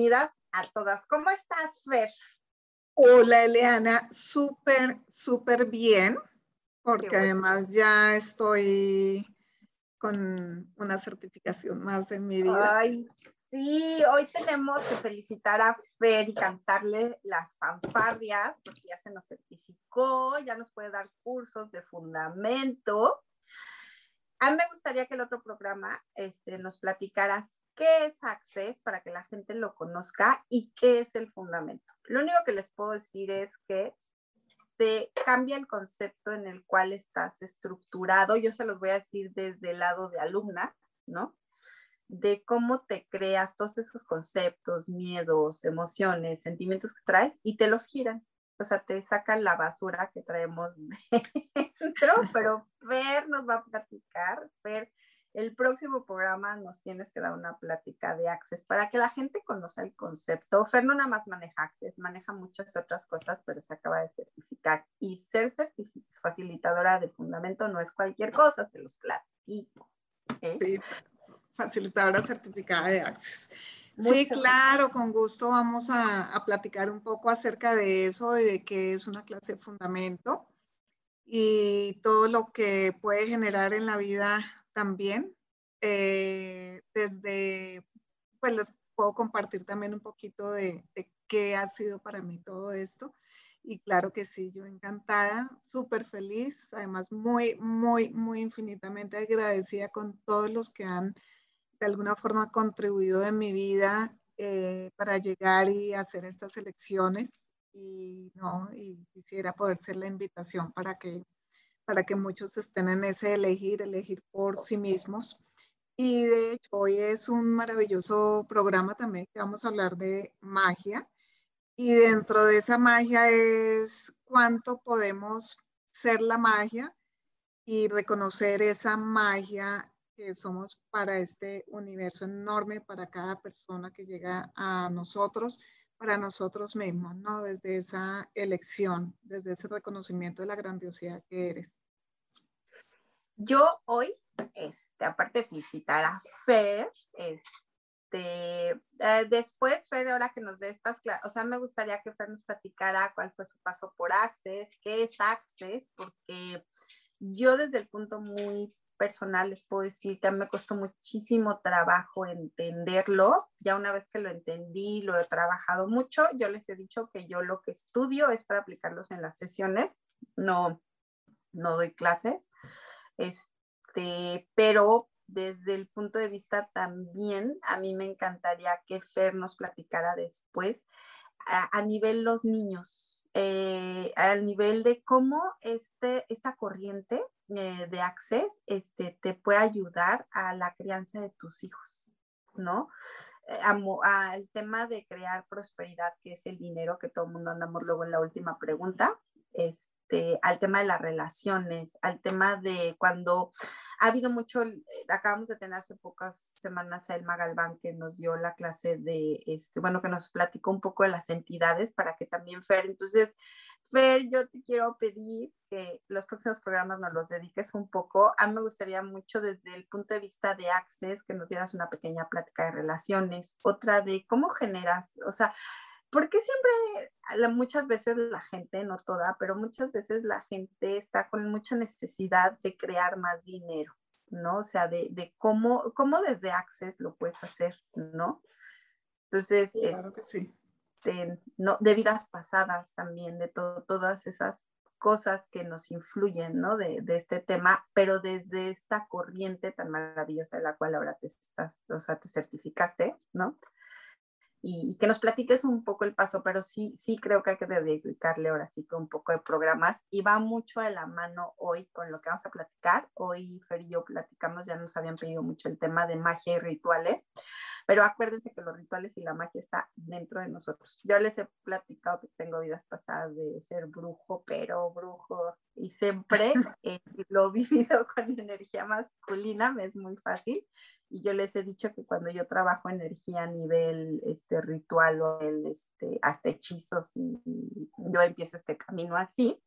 Bienvenidas a todas. ¿Cómo estás, Fer? Hola, Eliana. Súper, súper bien, porque además ya estoy con una certificación más en mi vida. Ay, sí, hoy tenemos que felicitar a Fer y cantarle las fanfarrias, porque ya se nos certificó, ya nos puede dar cursos de fundamento. A mí me gustaría que el otro programa este, nos platicaras qué es Access para que la gente lo conozca y qué es el fundamento. Lo único que les puedo decir es que te cambia el concepto en el cual estás estructurado. Yo se los voy a decir desde el lado de alumna, ¿no? De cómo te creas todos esos conceptos, miedos, emociones, sentimientos que traes y te los giran. O sea, te sacan la basura que traemos dentro, pero Fer nos va a platicar, Fer el próximo programa nos tienes que dar una plática de Access para que la gente conozca el concepto. Fer no nada más maneja Access, maneja muchas otras cosas, pero se acaba de certificar. Y ser facilitadora de fundamento no es cualquier cosa, se los platico. ¿eh? Sí, facilitadora certificada de Access. sí, claro, con gusto vamos a, a, platicar un poco acerca de eso, de qué es una clase de fundamento y todo lo que puede generar en la vida también. Eh, desde, pues les puedo compartir también un poquito de, qué ha sido para mí todo esto. Y claro que sí, yo encantada, súper feliz, además muy, muy, muy infinitamente agradecida con todos los que han de alguna forma contribuido en mi vida eh, para llegar y hacer estas elecciones. Y no, y quisiera poder ser la invitación para que para que muchos estén en ese elegir, elegir por sí mismos. Y de hecho, hoy es un maravilloso programa también que vamos a hablar de magia. Y dentro de esa magia es cuánto podemos ser la magia y reconocer esa magia que somos para este universo enorme, para cada persona que llega a nosotros, para nosotros mismos, ¿no? Desde esa elección, desde ese reconocimiento de la grandiosidad que eres. Yo hoy, este, aparte de felicitar a Fer, este, eh, después Fer, ahora que nos dé estas clases, o sea, me gustaría que Fer nos platicara cuál fue su paso por Access, qué es Access, porque yo desde el punto muy personal les puedo decir que me costó muchísimo trabajo entenderlo. Ya una vez que lo entendí, lo he trabajado mucho. Yo les he dicho que yo lo que estudio es para aplicarlos en las sesiones, no, no doy clases. Este, pero desde el punto de vista también, a mí me encantaría que Fer nos platicara después a, nivel los niños, eh, al nivel de cómo este, esta corriente eh, de Access este, te puede ayudar a la crianza de tus hijos, ¿no? Eh, al tema de crear prosperidad, que es el dinero que todo el mundo andamos luego en la última pregunta, este, al tema de las relaciones, al tema de cuando ha habido mucho, eh, acabamos de tener hace pocas semanas a Elma Galván que nos dio la clase de, este, bueno, que nos platicó un poco de las entidades para que también Fer, entonces Fer, yo te quiero pedir que los próximos programas nos los dediques un poco. A mí me gustaría mucho desde el punto de vista de Access que nos dieras una pequeña plática de relaciones, otra de cómo generas, o sea, porque siempre, muchas veces la gente, no toda, pero muchas veces la gente está con mucha necesidad de crear más dinero, ¿no? O sea, de, de cómo, cómo desde Access lo puedes hacer, ¿no? Entonces, claro que sí de, no, de vidas pasadas también, de todas esas cosas que nos influyen, ¿no? De, de, este tema, pero desde esta corriente tan maravillosa de la cual ahora te estás, o sea, te certificaste, ¿no? Y, que nos platiques un poco el paso, pero sí, sí creo que hay que dedicarle ahora sí un poco de programas y va mucho de la mano hoy con lo que vamos a platicar. Hoy Fer y yo platicamos, ya nos habían pedido mucho el tema de magia y rituales, pero acuérdense que los rituales y la magia está dentro de nosotros. Yo les he platicado que tengo vidas pasadas de ser brujo, pero brujo, y siempre eh, lo he vivido con energía masculina, me es muy fácil y yo les he dicho que cuando yo trabajo energía a nivel este, ritual o el, este, hasta hechizos y, yo empiezo este camino así,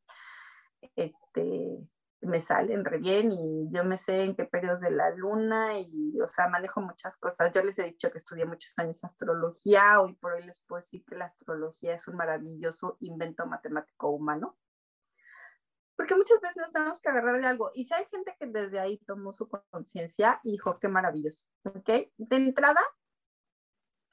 este, me salen re bien y yo me sé en qué periodos de la luna y, o sea, manejo muchas cosas. Yo les he dicho que estudié muchos años astrología, hoy por hoy les puedo decir que la astrología es un maravilloso invento matemático humano porque muchas veces nos tenemos que agarrar de algo. Y si hay gente que desde ahí tomó su conciencia, hijo, qué maravilloso. ¿Ok? De entrada,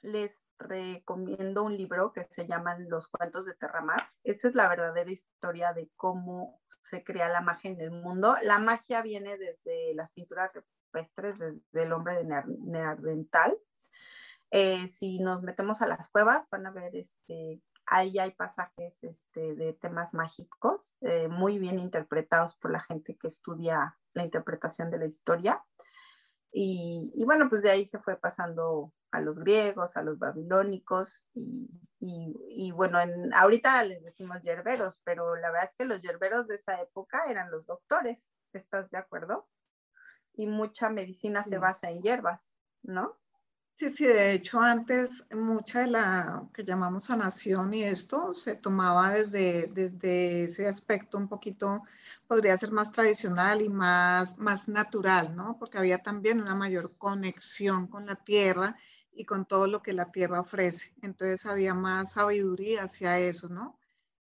les recomiendo un libro que se llama Los cuentos de Terramar. Esa es la verdadera historia de cómo se crea la magia en el mundo. La magia viene desde las pinturas rupestres, desde el hombre de Neandertal. Eh, si nos metemos a las cuevas, van a ver este, ahí hay pasajes este, de temas mágicos eh, muy bien interpretados por la gente que estudia la interpretación de la historia. Y, bueno, pues de ahí se fue pasando a los griegos, a los babilónicos y, y, bueno, en, ahorita les decimos yerberos, pero la verdad es que los yerberos de esa época eran los doctores, ¿estás de acuerdo? Y mucha medicina se basa en hierbas, ¿no? Sí, sí, de hecho antes mucha de la que llamamos sanación y esto se tomaba desde, desde ese aspecto un poquito, podría ser más tradicional y más, más natural, ¿no? Porque había también una mayor conexión con la tierra y con todo lo que la tierra ofrece. Entonces había más sabiduría hacia eso, ¿no?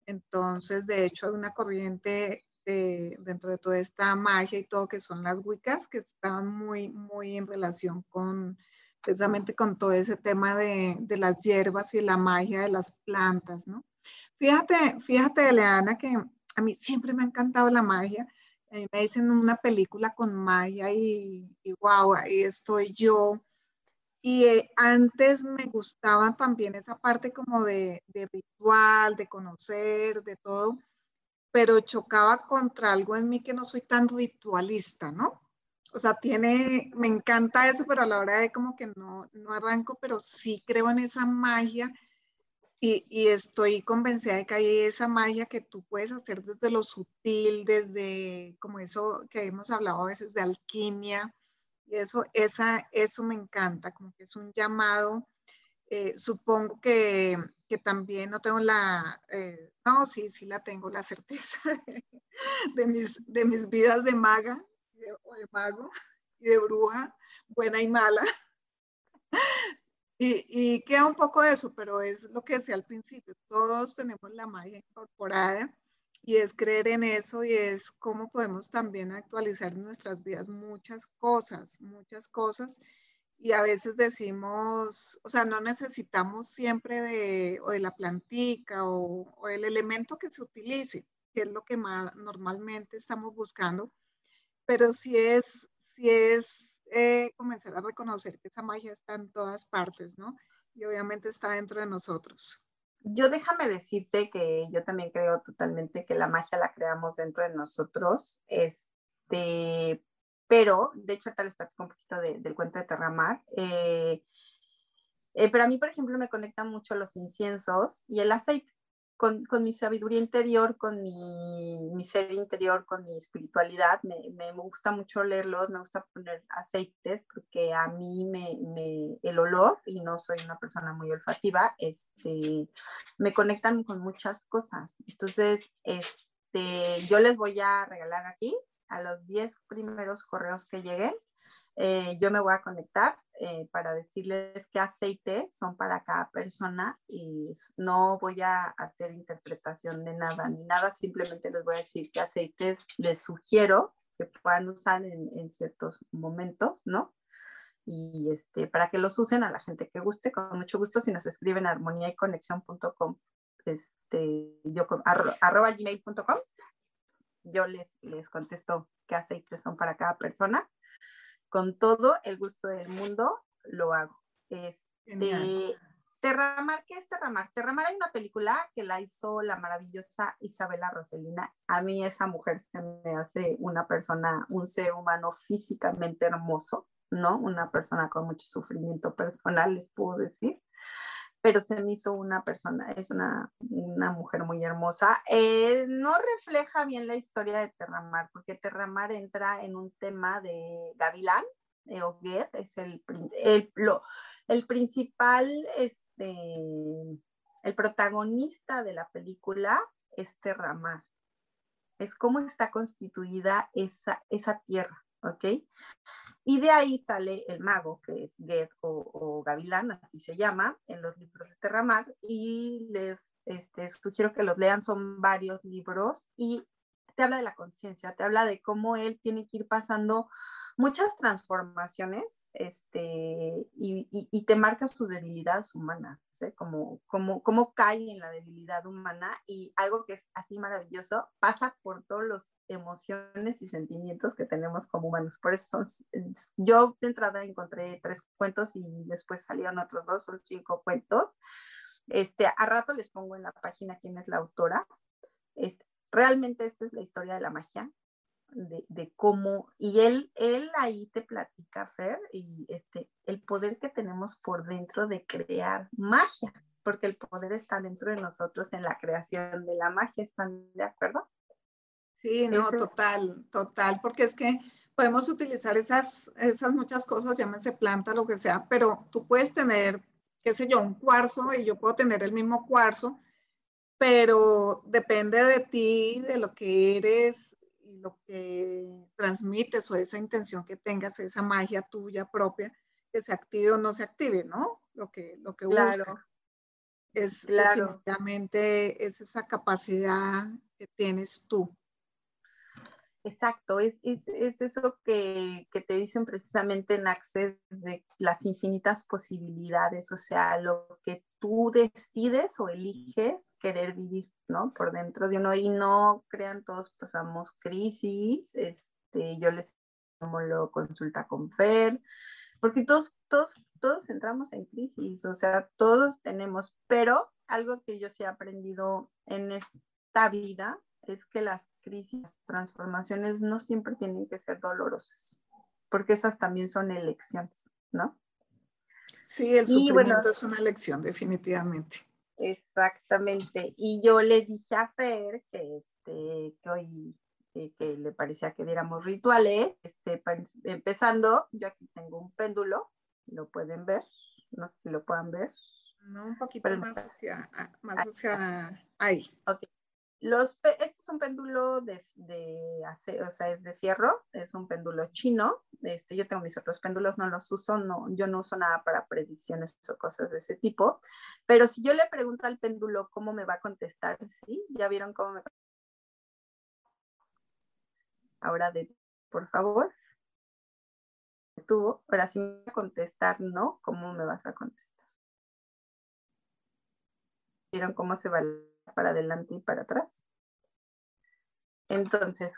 Entonces, de hecho, hay una corriente dentro de toda esta magia y todo que son las wicas que estaban muy, muy en relación con precisamente con todo ese tema de, de, las hierbas y la magia de las plantas, ¿no? Fíjate, fíjate, Eleana, que a mí siempre me ha encantado la magia. A mí me dicen una película con magia y, y wow, ahí estoy yo. Y eh, antes me gustaba también esa parte como de, de ritual, de conocer, de todo, pero chocaba contra algo en mí que no soy tan ritualista, ¿no? o sea, tiene, me encanta eso, pero a la hora de como que no, no arranco, pero sí creo en esa magia y, y, estoy convencida de que hay esa magia que tú puedes hacer desde lo sutil, desde como eso que hemos hablado a veces de alquimia, y eso, esa, eso me encanta, como que es un llamado. Eh, supongo que, que, también no tengo la, eh, no, sí, sí la tengo, la certeza de mis, de mis vidas de maga, o de mago y de bruja, buena y mala. Y, queda un poco de eso, pero es lo que decía al principio, todos tenemos la magia incorporada y es creer en eso y es cómo podemos también actualizar en nuestras vidas muchas cosas, muchas cosas. Y a veces decimos, o sea, no necesitamos siempre de, o de la plantica o, el elemento que se utilice, que es lo que más normalmente estamos buscando, pero sí es, sí es eh, comenzar a reconocer que esa magia está en todas partes, ¿no? Y obviamente está dentro de nosotros. Yo déjame decirte que yo también creo totalmente que la magia la creamos dentro de nosotros, este, pero de hecho ahorita les platico un poquito del cuento de Terramar. Eh, eh, pero a mí, por ejemplo, me conectan mucho los inciensos y el aceite con, con, mi sabiduría interior, con mi, mi, ser interior, con mi espiritualidad. Me, me, gusta mucho leerlos, me gusta poner aceites porque a mí me, el olor, y no soy una persona muy olfativa, este, me conectan con muchas cosas. Entonces, este, yo les voy a regalar aquí a los 10 primeros correos que lleguen eh, yo me voy a conectar eh, para decirles qué aceites son para cada persona y no voy a hacer interpretación de nada ni nada, simplemente les voy a decir qué aceites les sugiero que puedan usar en, en ciertos momentos, ¿no? Y este, para que los usen a la gente que guste, con mucho gusto, si nos escriben a armonía y conexión.com, este, yo, gmail.com yo les, les contesto qué aceites son para cada persona. Con todo el gusto del mundo lo hago. Este, Terramar, ¿qué es Terramar? Terramar hay una película que la hizo la maravillosa Isabela Roselina. A mí esa mujer se me hace una persona, un ser humano físicamente hermoso, ¿no? Una persona con mucho sufrimiento personal, les puedo decir. Pero se me hizo una persona, es una, una mujer muy hermosa. Eh, no refleja bien la historia de Terramar, porque Terramar entra en un tema de Gavilán, eh, es el, el, lo, el principal, este, el protagonista de la película es Terramar. Es cómo está constituida esa, esa tierra, ¿ok? Y de ahí sale el mago, que es Ged o, Gavilán, así se llama, en los libros de Terramar, y les este, sugiero que los lean, son varios libros, y te habla de la conciencia, te habla de cómo él tiene que ir pasando muchas transformaciones este, y, te marca sus debilidades humanas, ¿sí? como, como, como cae en la debilidad humana y algo que es así maravilloso, pasa por todas las emociones y sentimientos que tenemos como humanos. Por eso son, yo de entrada encontré tres cuentos y después salieron otros dos, son cinco cuentos. Este, a rato les pongo en la página quién es la autora. Este, realmente esa es la historia de la magia, de, cómo, y él, él ahí te platica, Fer, y este, el poder que tenemos por dentro de crear magia, porque el poder está dentro de nosotros en la creación de la magia, ¿están de acuerdo? Sí, no, total, total, porque es que podemos utilizar esas, esas muchas cosas, llámese planta, lo que sea, pero tú puedes tener, qué sé yo, un cuarzo y yo puedo tener el mismo cuarzo, pero depende de ti, de lo que eres y lo que transmites o esa intención que tengas, esa magia tuya propia, que se active o no se active, ¿no? Lo que, lo que claro. Es claro. definitivamente es esa capacidad que tienes tú. Exacto, es, es, es eso que, que, te dicen precisamente en Access de las infinitas posibilidades, o sea, lo que tú decides o eliges querer vivir, ¿no? Por dentro de uno y no crean todos pasamos crisis, este, yo les como lo consulta con Fer, porque todos, todos, todos entramos en crisis, o sea, todos tenemos, pero algo que yo sí he aprendido en esta vida es que las crisis, las transformaciones no siempre tienen que ser dolorosas, porque esas también son elecciones, ¿no? Sí, el sufrimiento es una elección, definitivamente. Exactamente. Y yo le dije a Fer que, este, que hoy que le parecía que diéramos rituales, este, empezando, yo aquí tengo un péndulo, lo pueden ver, no sé si lo puedan ver. No, un poquito más hacia, ah, más hacia ahí. Ok. Este es un péndulo de, de o sea, es de fierro, es un péndulo chino. Este, yo tengo mis otros péndulos, no los uso, no, yo no uso nada para predicciones o cosas de ese tipo. Pero si yo le pregunto al péndulo cómo me va a contestar, sí, ya vieron cómo me. Ahora de, por favor. Tuvo, ahora sí me va a contestar no, ¿cómo me vas a contestar? ¿Vieron cómo se va para adelante y para atrás. Entonces,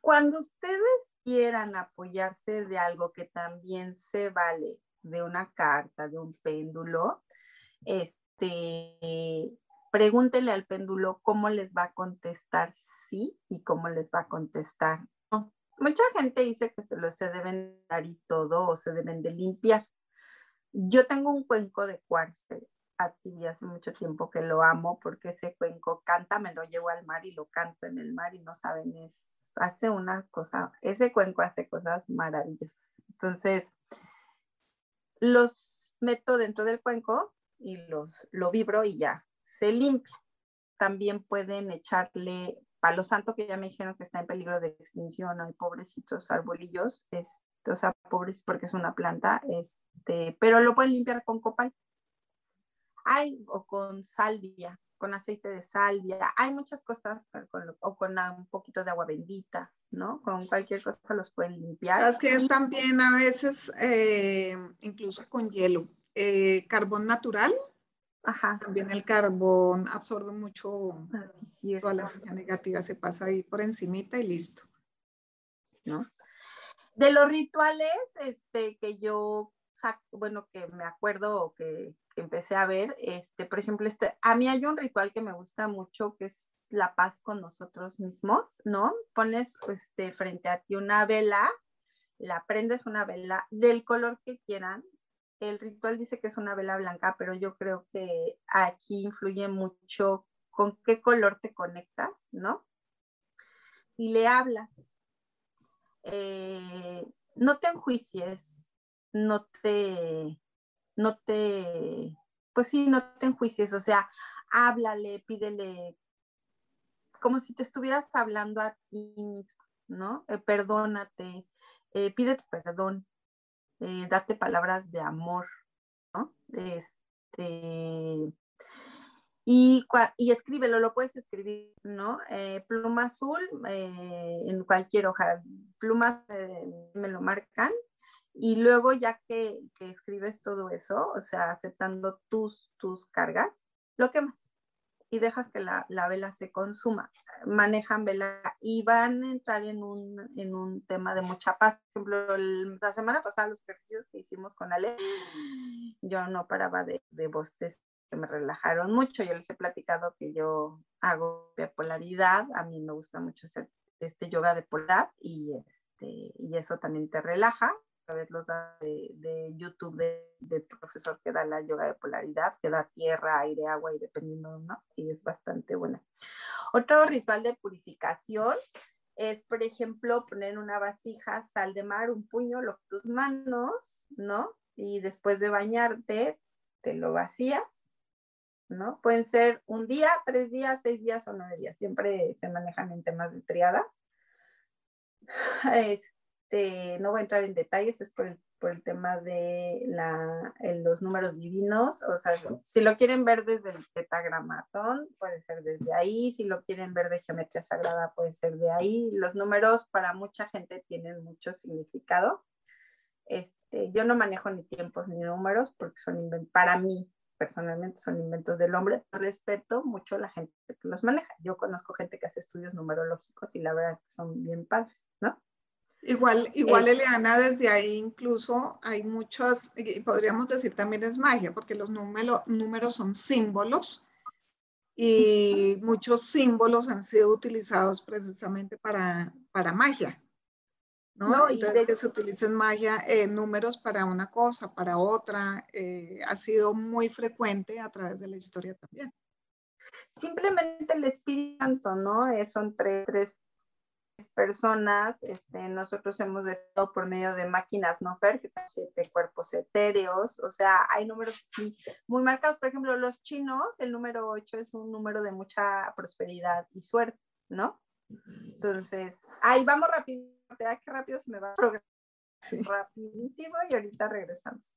cuando ustedes quieran apoyarse de algo que también se vale de una carta, de un péndulo, este, pregúntenle al péndulo cómo les va a contestar sí y cómo les va a contestar no. Mucha gente dice que se lo se deben dar y todo o se deben de limpiar. Yo tengo un cuenco de cuarzo adquirí hace mucho tiempo que lo amo porque ese cuenco canta, me lo llevo al mar y lo canto en el mar y no saben, es, hace una cosa, ese cuenco hace cosas maravillosas. Entonces, los meto dentro del cuenco y los lo vibro y ya, se limpia. También pueden echarle palo santo, que ya me dijeron que está en peligro de extinción, hay pobrecitos arbolillos, es, o sea, pobres porque es una planta, este, pero lo pueden limpiar con copal hay, o con salvia, con aceite de salvia, hay muchas cosas, o con un poquito de agua bendita, ¿no? Con cualquier cosa los pueden limpiar. Es que también a veces, eh, incluso con hielo, eh, carbón natural, También el carbón absorbe mucho, toda la energía negativa se pasa ahí por encimita y listo. ¿No? De los rituales este, que yo, bueno, que me acuerdo o que, empecé a ver, este, por ejemplo, este, a mí hay un ritual que me gusta mucho que es la paz con nosotros mismos, ¿no? Pones este, frente a ti una vela, la prendes una vela del color que quieran. El ritual dice que es una vela blanca, pero yo creo que aquí influye mucho con qué color te conectas, ¿no? Y le hablas. Eh, no te enjuicies, no te, no te, pues sí, no te enjuicies, o sea, háblale, pídele como si te estuvieras hablando a ti mismo, ¿no? Eh, perdónate, eh, pídete perdón, eh, date palabras de amor, ¿no? Este, y, y escríbelo, lo puedes escribir, ¿no? pluma azul en cualquier hoja, pluma me lo marcan y luego ya que, que, escribes todo eso, o sea, aceptando tus, tus cargas, lo quemas y dejas que la, vela se consuma. Manejan vela y van a entrar en un, en un tema de mucha paz. Por ejemplo, la semana pasada los ejercicios que hicimos con Ale, yo no paraba de, de bostes que me relajaron mucho. Yo les he platicado que yo hago de polaridad, a mí me gusta mucho hacer este yoga de polaridad y, este, y eso también te relaja ver los de, de YouTube del profesor que da la yoga de polaridad, que da tierra, aire, agua y dependiendo, ¿no? Y es bastante buena. Otro ritual de purificación es, por ejemplo, poner una vasija, sal de mar, un puño, los, tus manos, ¿no? Y después de bañarte, te lo vacías, ¿no? Pueden ser un día, tres días, seis días o nueve días. Siempre se manejan en temas de triadas. Este, este, no voy a entrar en detalles, es por el, por el tema de la, los números divinos, o sea, si lo quieren ver desde el tetagramatón, puede ser desde ahí, si lo quieren ver de geometría sagrada, puede ser de ahí. Los números para mucha gente tienen mucho significado. Este, yo no manejo ni tiempos ni números porque son para mí personalmente son inventos del hombre. Respeto mucho a la gente que los maneja. Yo conozco gente que hace estudios numerológicos y la verdad es que son bien padres, ¿no? Igual, igual Eliana, desde ahí incluso hay muchas, podríamos decir también es magia, porque los número, números son símbolos y muchos símbolos han sido utilizados precisamente para, para magia. ¿no? Entonces, que se utilicen magia, eh, números para una cosa, para otra, eh, ha sido muy frecuente a través de la historia también. Simplemente el Espíritu Santo, ¿no? Eh, son tres, tres personas, este, nosotros hemos estado por medio de máquinas Nofer, que siete cuerpos etéreos, o sea, hay números así muy marcados. Por ejemplo, los chinos, el número 8 es un número de mucha prosperidad y suerte, ¿no? Entonces, ahí vamos rápido, qué rápido se me va a programar. Rapidísimo y ahorita regresamos.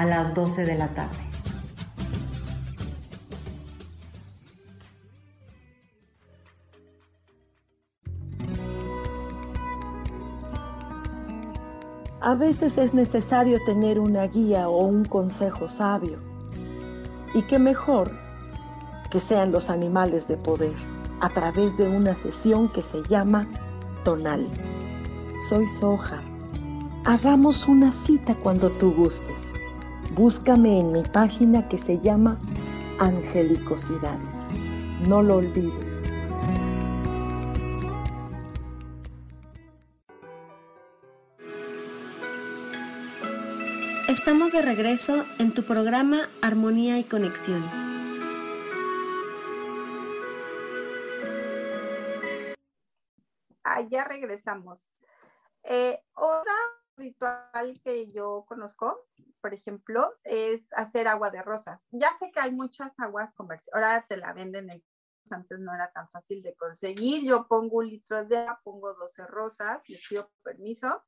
a las 12 de la tarde. A veces es necesario tener una guía o un consejo sabio. Y qué mejor que sean los animales de poder a través de una sesión que se llama Tonal. Soy Soja. Hagamos una cita cuando tú gustes. Búscame en mi página que se llama Angelicosidades. No lo olvides. Estamos de regreso en tu programa Armonía y Conexión. Ah, ya regresamos. Eh, otra ritual que yo conozco, por ejemplo, es hacer agua de rosas. Ya sé que hay muchas aguas comerciales, ahora te la venden en antes no era tan fácil de conseguir. Yo pongo un litro de agua, pongo 12 rosas, les pido permiso.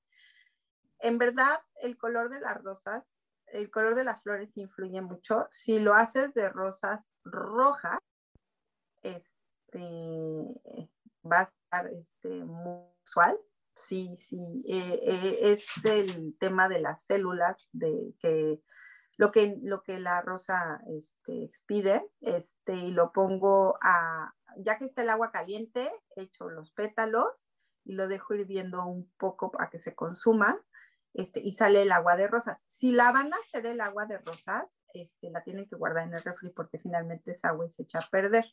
En verdad, el color de las rosas, el color de las flores influye mucho. Si lo haces de rosas rojas, este, va a estar este, muy usual. Sí, sí, eh, eh, es el tema de las células, de que lo que, lo que la rosa este, expide, este, y lo pongo a, ya que está el agua caliente, echo los pétalos y lo dejo hirviendo un poco para que se consuma, este, y sale el agua de rosas. Si la van a hacer el agua de rosas, este, la tienen que guardar en el refri porque finalmente esa agua se echa a perder.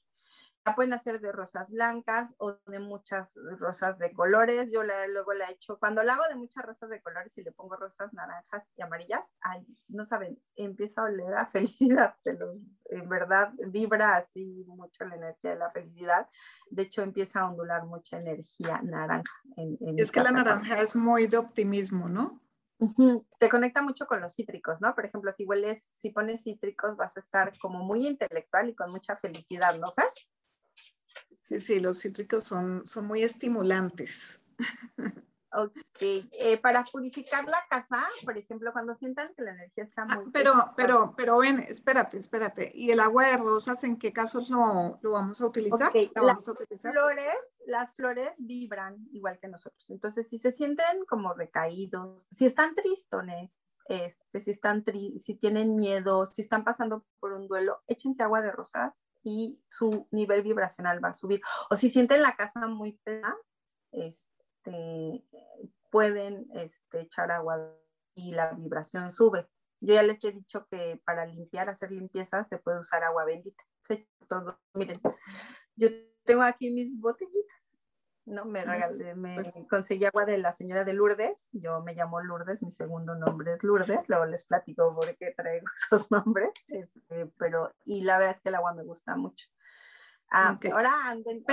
La pueden hacer de rosas blancas o de muchas rosas de colores. Yo la, luego la he hecho, cuando la hago de muchas rosas de colores y le pongo rosas naranjas y amarillas, ay, no saben, empieza a oler a felicidad. en verdad, vibra así mucho la energía de la felicidad. De hecho, empieza a ondular mucha energía naranja. En, es que la naranja es muy de optimismo, ¿no? Te conecta mucho con los cítricos, ¿no? Por ejemplo, si hueles, si pones cítricos, vas a estar como muy intelectual y con mucha felicidad, ¿no, Fer? Sí, sí, los cítricos son, son muy estimulantes. Ok, eh, para purificar la casa, por ejemplo, cuando sientan que la energía está ah, muy... pero, pero, pero ven, espérate, espérate. ¿Y el agua de rosas en qué casos lo, lo vamos a utilizar? las, Flores, las flores vibran igual que nosotros. Entonces, si se sienten como recaídos, si están tristones, este, si, están si tienen miedo, si están pasando por un duelo, échense agua de rosas y su nivel vibracional va a subir. O si sienten la casa muy pesada, este, pueden este, echar agua y la vibración sube. Yo ya les he dicho que para limpiar, hacer limpieza, se puede usar agua bendita. Todo. Miren, yo tengo aquí mis botellitas ¿no? Me regalé, me conseguí agua de la señora de Lourdes, yo me llamo Lourdes, mi segundo nombre es Lourdes, luego les platico por qué traigo esos nombres, este, pero, y la verdad es que el agua me gusta mucho. Ah, ahora, anden,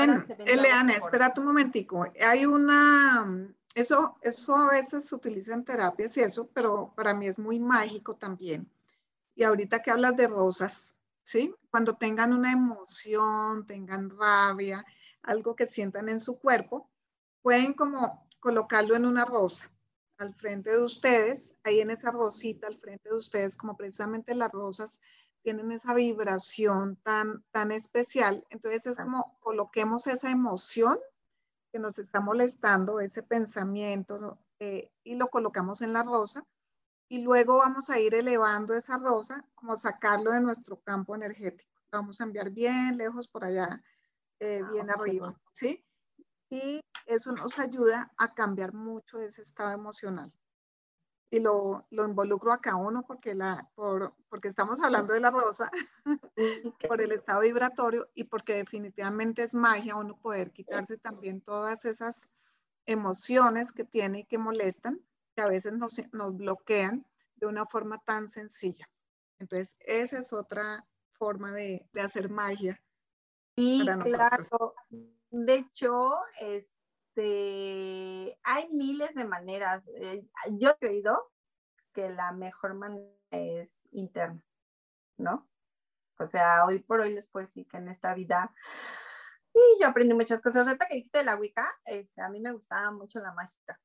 Eliana, espera un momentico, hay una, eso, eso a veces se utiliza en terapias y eso, pero para mí es muy mágico también. Y ahorita que hablas de rosas, ¿sí? Cuando tengan una emoción, tengan rabia, algo que sientan en su cuerpo, pueden como colocarlo en una rosa al frente de ustedes, ahí en esa rosita al frente de ustedes, como precisamente las rosas tienen esa vibración tan, tan especial. Entonces es como coloquemos esa emoción que nos está molestando, ese pensamiento, eh, y lo colocamos en la rosa. Y luego vamos a ir elevando esa rosa, como sacarlo de nuestro campo energético. Vamos a enviar bien lejos por allá eh, ah, bien arriba, ¿sí? Y eso nos ayuda a cambiar mucho ese estado emocional. Y lo, lo involucro a cada uno porque, la, por, porque estamos hablando de la rosa, por el estado vibratorio y porque definitivamente es magia uno poder quitarse también todas esas emociones que tiene y que molestan, que a veces nos, nos bloquean de una forma tan sencilla. Entonces, esa es otra forma de, de hacer magia y claro, de hecho, este, hay miles de maneras. Eh, yo he creído que la mejor manera es interna, ¿no? O sea, hoy por hoy les puedo decir que en esta vida Y yo aprendí muchas cosas. Ahorita que dijiste de la Wicca, este, a mí me gustaba mucho la mágica.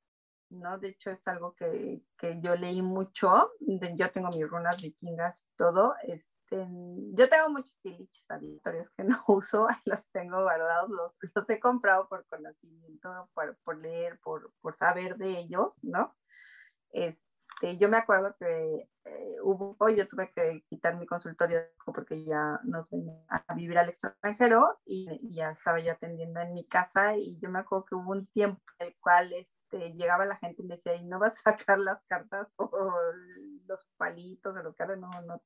¿no? De hecho, es algo que, que, yo leí mucho. Yo tengo mis runas vikingas y todo. Este, yo tengo muchos tiliches aditorios que no uso, los tengo guardados, los, los he comprado por conocimiento, por, por leer, por, por, saber de ellos, ¿no? Este, yo me acuerdo que eh, hubo, yo tuve que quitar mi consultorio porque ya nos venía a vivir al extranjero y, ya estaba yo atendiendo en mi casa y yo me acuerdo que hubo un tiempo en el cual este, llegaba la gente y me decía, ¿y no vas a sacar las cartas o los palitos o lo que no, no,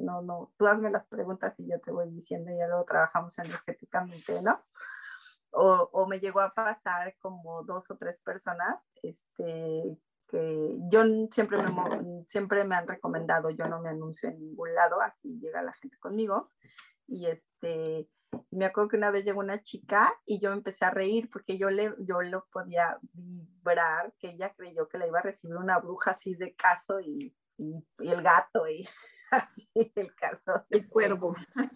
no, no, tú hazme las preguntas y yo te voy diciendo ya luego trabajamos energéticamente, ¿no? O, me llegó a pasar como dos o tres personas este, que yo siempre me, siempre me han recomendado, yo no me anuncio en ningún lado, así llega la gente conmigo. Y este, me acuerdo que una vez llegó una chica y yo empecé a reír porque yo, le, yo lo podía vibrar, que ella creyó que la iba a recibir una bruja así de caso y, y, y el gato y así el caso. El cuervo.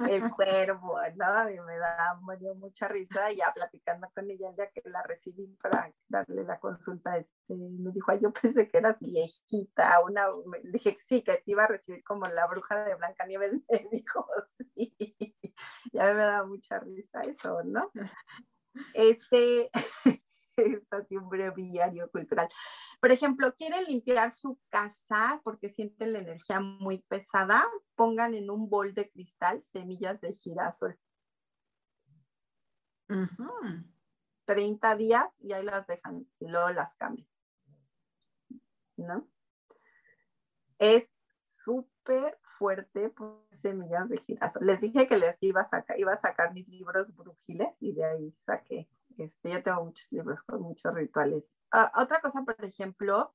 El cuervo, ¿no? Y me, da, me dio mucha risa y ya platicando con ella el día que la recibí para darle la consulta, este, me dijo, ay, yo pensé que eras viejita, una, me dije sí, que te iba a recibir como la bruja de Blancanieves, me dijo, sí, ya me da mucha risa eso, ¿no? Este, es así un breviario cultural. Por ejemplo, quieren limpiar su casa porque sienten la energía muy pesada, pongan en un bol de cristal semillas de girasol. 30 días y ahí las dejan y luego las cambian. ¿No? Es súper fuerte por semillas de girasol. Les dije que les iba a sacar, iba a sacar mis libros brujiles y de ahí saqué este, yo tengo muchos libros con muchos rituales. Ah, otra cosa, por ejemplo,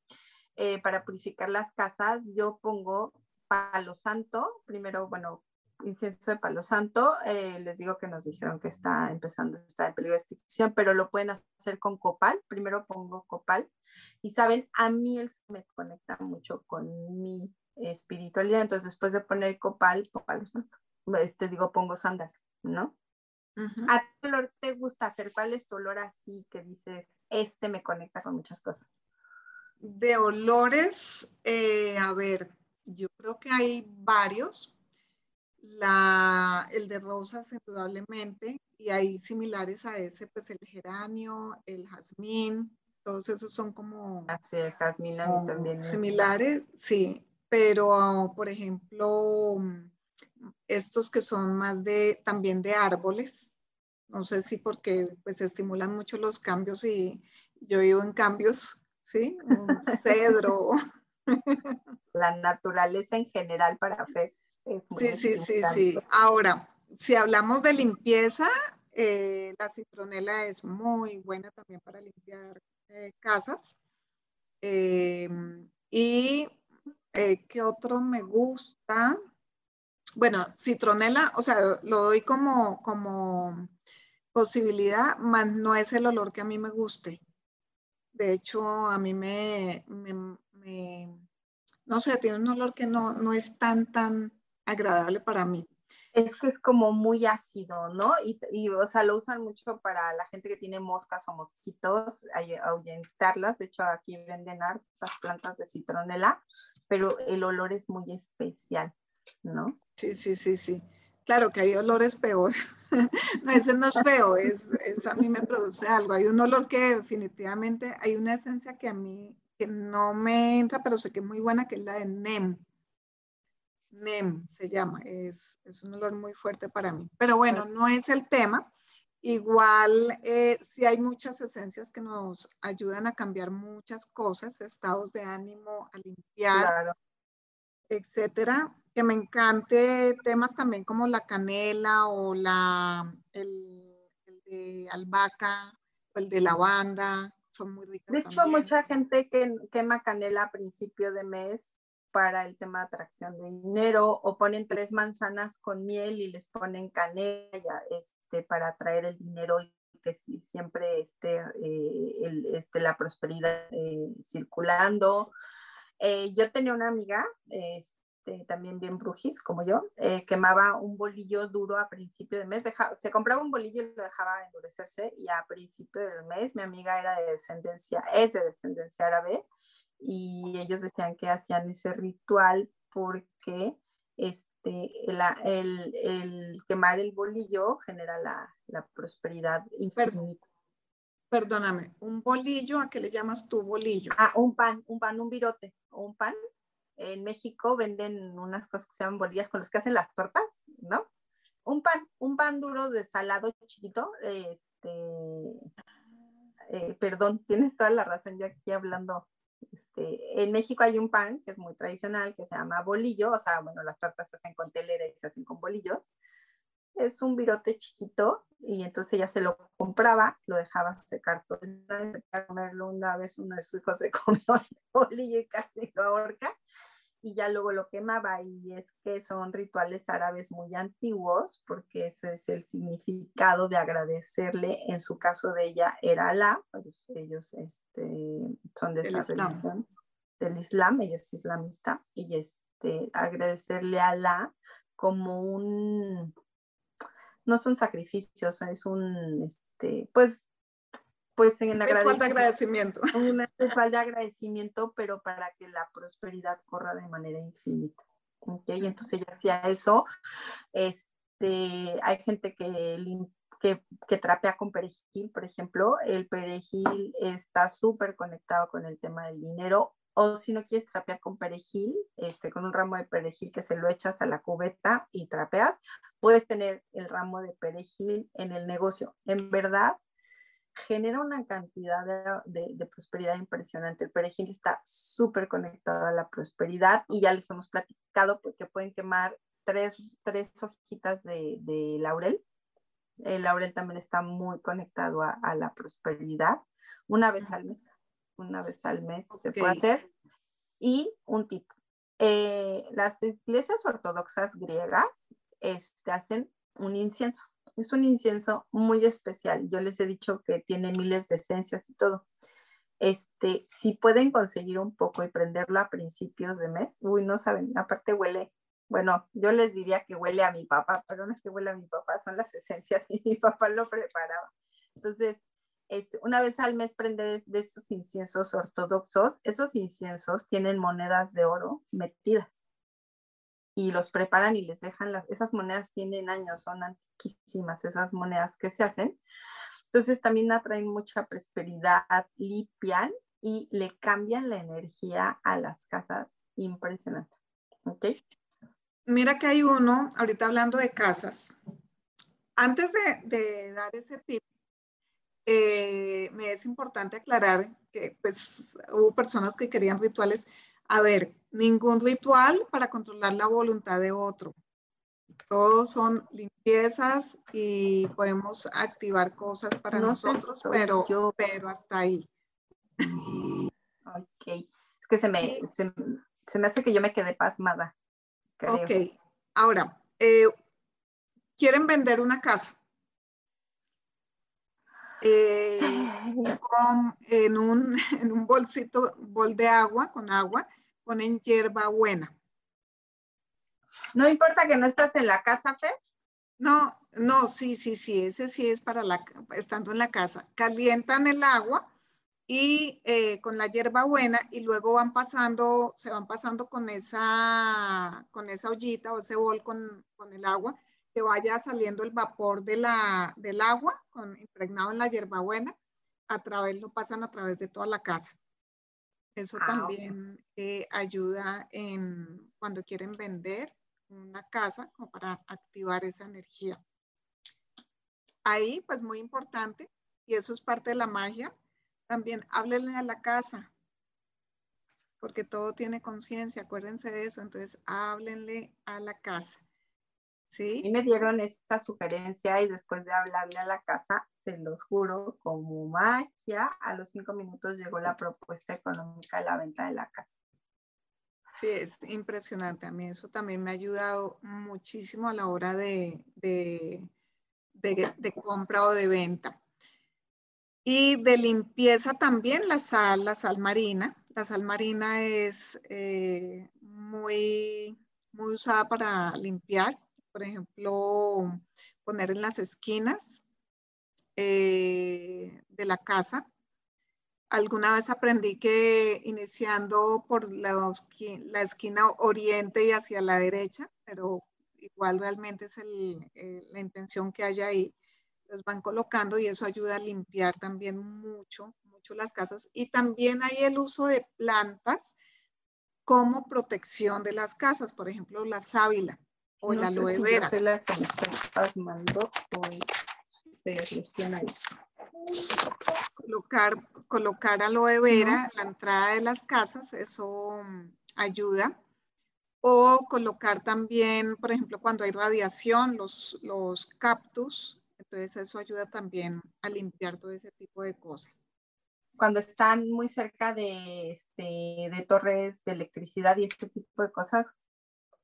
eh, para purificar las casas, yo pongo palo santo, primero, bueno, incienso de palo santo, eh, les digo que nos dijeron que está empezando, está en peligro de extinción, pero lo pueden hacer con copal, primero pongo copal, y saben, a mí él me conecta mucho con mi espiritualidad, entonces después de poner copal, palo este, digo, pongo sándalo, ¿no? ¿A qué olor te gusta, hacer? ¿Cuál es tu olor así que dices, este me conecta con muchas cosas? De olores, eh, a ver, yo creo que hay varios. La, el de rosas, indudablemente, y hay similares a ese, pues el geranio, el jazmín, todos esos son como... Así, el jazmín a mí también. Similares, sí, pero por ejemplo, estos que son más de, también de árboles, no sé si porque pues estimulan mucho los cambios y yo vivo en cambios, ¿sí? Un cedro. La naturaleza en general para Fer. sí, sí, sí, sí. Ahora, si hablamos de limpieza, eh, la citronela es muy buena también para limpiar eh, casas. Em, y eh, ¿qué otro me gusta? Bueno, citronela, o sea, lo doy como, como posibilidad, más no es el olor que a mí me guste. De hecho, a mí me, no sé, tiene un olor que no, no es tan, tan agradable para mí. Es que es como muy ácido, ¿no? Y, y, o sea, lo usan mucho para la gente que tiene moscas o mosquitos, ahuyentarlas. De hecho, aquí venden hartas plantas de citronela, pero el olor es muy especial, ¿no? Sí, sí, sí, sí. Claro que hay olores peores. no, ese no es feo, es, a mí me produce algo. Hay un olor que definitivamente, hay una esencia que a mí que no me entra, pero sé que es muy buena, que es la de NEM. NEM se llama, es, es un olor muy fuerte para mí. Pero bueno, no es el tema. Igual, eh, sí hay muchas esencias que nos ayudan a cambiar muchas cosas, estados de ánimo, a limpiar, etcétera que me encante temas también como la canela o la, el, de albahaca o el de lavanda, son muy ricos. De hecho, mucha gente que quema canela a principio de mes para el tema de atracción de dinero o ponen tres manzanas con miel y les ponen canela este, para atraer el dinero y que siempre esté, eh, el, este, la prosperidad eh, circulando. Eh, yo tenía una amiga, este, también bien brujis como yo, eh, quemaba un bolillo duro a principio de mes, se compraba un bolillo y lo dejaba endurecerse y a principio del mes mi amiga era de descendencia, es de descendencia árabe y ellos decían que hacían ese ritual porque este, el, el, quemar el bolillo genera la, la prosperidad infinita. Perdóname, ¿un bolillo a qué le llamas tú bolillo? Ah, un pan, un pan, un virote un pan. En México venden unas cosas que se llaman bolillas con las que hacen las tortas, ¿no? Un pan, un pan duro de salado chiquito, este, eh, perdón, tienes toda la razón, yo aquí hablando este, en México hay un pan que es muy tradicional que se llama bolillo, o sea, bueno, las tortas se hacen con telera y se hacen con bolillos. Es un virote chiquito y entonces ella se lo compraba, lo dejaba secar todo el día, comerlo una vez uno de sus hijos se comió el bolillo y casi lo ahorca y ya luego lo quemaba y es que son rituales árabes muy antiguos porque ese es el significado de agradecerle, en su caso de ella era Alá, pues ellos este, son de esa religión, del Islam, ella es islamista, y este, agradecerle a Alá como un, no son sacrificios, es un, este, pues pues en agradecimiento. de agradecimiento. Una de agradecimiento, pero para que la prosperidad corra de manera infinita. ¿okay? Y entonces ella hacía eso. Este, hay gente que, que, que trapea con perejil, por ejemplo. El perejil está súper conectado con el tema del dinero. O si no quieres trapear con perejil, este, con un ramo de perejil que se lo echas a la cubeta y trapeas, puedes tener el ramo de perejil en el negocio. En verdad, genera una cantidad de, prosperidad impresionante. El perejil está súper conectado a la prosperidad y ya les hemos platicado porque pueden quemar tres, tres hojitas de, laurel. El laurel también está muy conectado a, la prosperidad. Una vez al mes, una vez al mes se puede hacer. Y un tip, eh, las iglesias ortodoxas griegas este, hacen un incienso es un incienso muy especial. Yo les he dicho que tiene miles de esencias y todo. Este, si pueden conseguir un poco y prenderlo a principios de mes, uy, no saben, aparte huele, bueno, yo les diría que huele a mi papá, pero no es que huele a mi papá, son las esencias y mi papá lo preparaba. Entonces, este, una vez al mes prender de estos inciensos ortodoxos, esos inciensos tienen monedas de oro metidas y los preparan y les dejan las, esas monedas tienen años, son antiquísimas esas monedas que se hacen. Entonces también atraen mucha prosperidad, limpian y le cambian la energía a las casas. Impresionante. ¿Ok? Mira que hay uno, ahorita hablando de casas. Antes de, dar ese tip, eh, me es importante aclarar que pues hubo personas que querían rituales a ver, ningún ritual para controlar la voluntad de otro. Todos son limpiezas y podemos activar cosas para nosotros, pero, pero hasta ahí. Ok, es que se me, se, me hace que yo me quedé pasmada. Ok, ahora, eh, quieren vender una casa. Eh, en, un, en un bolsito, bol de agua, con agua, ponen hierba buena. No importa que no estás en la casa, Fer. No, no, sí, sí, sí, ese sí es para la, estando en la casa. Calientan el agua y eh, con la hierba buena y luego van pasando, se van pasando con esa, con esa ollita o ese bol con, con el agua, que vaya saliendo el vapor de la, del agua con, impregnado en la hierbabuena, a través, lo pasan a través de toda la casa. Eso ah, también eh, ayuda en cuando quieren vender una casa como para activar esa energía. Ahí, pues muy importante, y eso es parte de la magia, también háblenle a la casa, porque todo tiene conciencia, acuérdense de eso, entonces háblenle a la casa. ¿Sí? Y me dieron esta sugerencia y después de hablarle a la casa, se los juro, como magia, a los cinco minutos llegó la propuesta económica de la venta de la casa. Sí, es impresionante. A mí eso también me ha ayudado muchísimo a la hora de, de, de, compra o de venta. Y de limpieza también la sal, la sal marina. La sal marina es eh, muy muy usada para limpiar, por ejemplo, poner en las esquinas eh, de la casa. Alguna vez aprendí que iniciando por la, la, esquina oriente y hacia la derecha, pero igual realmente es eh, la intención que haya ahí, los van colocando y eso ayuda a limpiar también mucho, mucho las casas. Y también hay el uso de plantas como protección de las casas, por ejemplo, la sábila o la aloe vera. la que me estoy pasmando, pues, Colocar, colocar aloe vera en la entrada de las casas, eso mm, ayuda. O colocar también, por ejemplo, cuando hay radiación, los, los cactus, entonces eso ayuda también a limpiar todo ese tipo de cosas cuando están muy cerca de, este, de torres de electricidad y este tipo de cosas.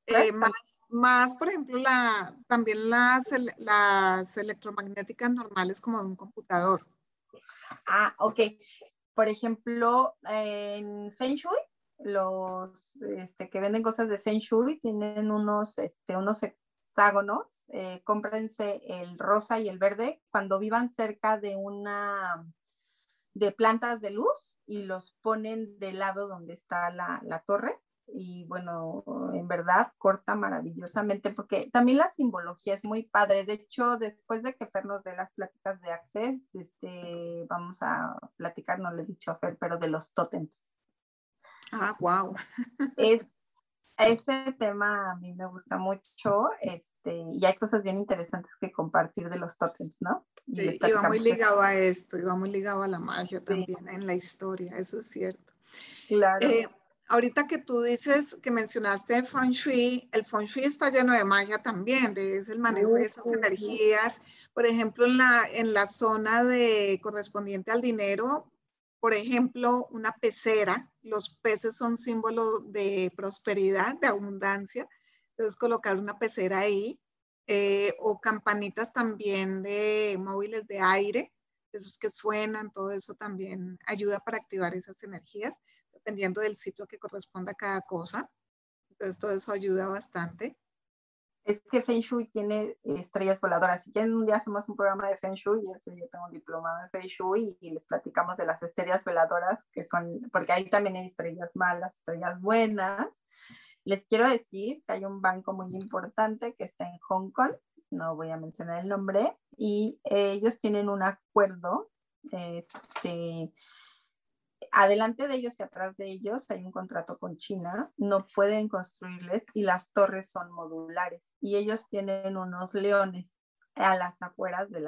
Eh, más, más, por ejemplo, la, también las, las electromagnéticas normales como de un computador. Ah, ok. Por ejemplo, en Feng Shui, los este, que venden cosas de Feng Shui tienen unos, este, unos hexágonos. Eh, cómprense el rosa y el verde cuando vivan cerca de una de plantas de luz y los ponen del lado donde está la, torre. Y bueno, en verdad corta maravillosamente porque también la simbología es muy padre. De hecho, después de que Fer nos dé las pláticas de Access, este, vamos a platicar, no le he dicho a Fer, pero de los tótems. Ah, wow. Es ese tema a mí me gusta mucho este, y hay cosas bien interesantes que compartir de los tótems, ¿no? Y sí, muy ligado a esto, iba muy ligado a la magia también en la historia, eso es cierto. Claro. Eh, ahorita que tú dices que mencionaste Feng Shui, el Feng Shui está lleno de magia también, de, es el manejo de esas energías. Por ejemplo, en la, en la zona de correspondiente al dinero, por ejemplo, una pecera, los peces son símbolo de prosperidad, de abundancia, entonces colocar una pecera ahí, eh, o campanitas también de móviles de aire, esos que suenan, todo eso también ayuda para activar esas energías, dependiendo del sitio que corresponda a cada cosa. Entonces todo eso ayuda bastante es que Feng Shui tiene estrellas voladoras. Si quieren, un día hacemos un programa de Feng Shui, yo tengo un diplomado en Feng Shui y les platicamos de las estrellas voladoras, que son, porque ahí también hay estrellas malas, estrellas buenas. Les quiero decir que hay un banco muy importante que está en Hong Kong, no voy a mencionar el nombre, y ellos tienen un acuerdo este, adelante de ellos y atrás de ellos hay un contrato con China, no pueden construirles y las torres son modulares y ellos tienen unos leones a las afueras de,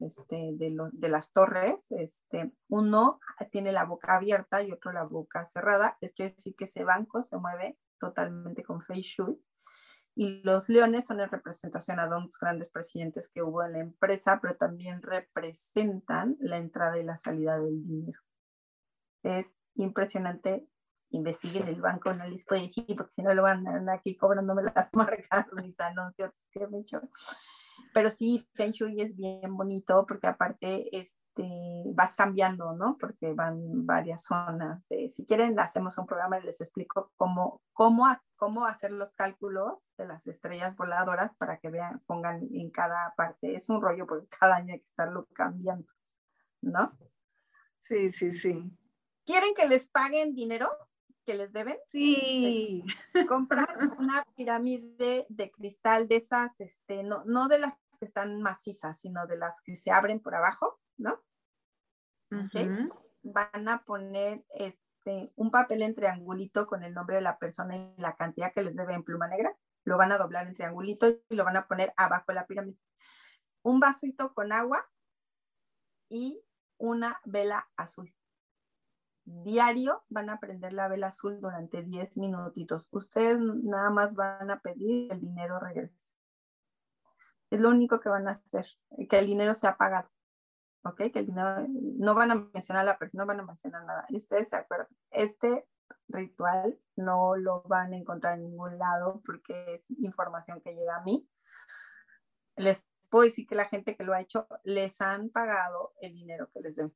este, las torres. Este, uno tiene la boca abierta y otro la boca cerrada. Es decir que ese banco se mueve totalmente con Fei Shui. Y los leones son en representación a dos grandes presidentes que hubo en la empresa, pero también representan la entrada y la salida del dinero es impresionante. Investiguen el banco, no les puedo decir, porque si no lo van a aquí cobrándome las marcas, mis anuncios que me hecho. Pero sí, Feng Shui es bien bonito porque aparte este, vas cambiando, ¿no? Porque van varias zonas. si quieren, hacemos un programa y les explico cómo, cómo, cómo hacer los cálculos de las estrellas voladoras para que vean, pongan en cada parte. Es un rollo porque cada año hay que estarlo cambiando, ¿no? Sí, sí, sí. ¿Quieren que les paguen dinero que les deben? Sí. Comprar una pirámide de cristal de esas, este, no, no de las que están macizas, sino de las que se abren por abajo, ¿no? Van a poner este, un papel en triangulito con el nombre de la persona y la cantidad que les debe en pluma negra. Lo van a doblar en triangulito y lo van a poner abajo de la pirámide. Un vasito con agua y una vela azul diario van a prender la vela azul durante 10 minutitos. Ustedes nada más van a pedir el dinero regrese. Es lo único que van a hacer, que el dinero sea pagado. ¿Ok? Que el dinero, no van a mencionar a la persona, no van a mencionar nada. Y ustedes se acuerdan, este ritual no lo van a encontrar en ningún lado porque es información que llega a mí. Les puedo decir que la gente que lo ha hecho les han pagado el dinero que les den.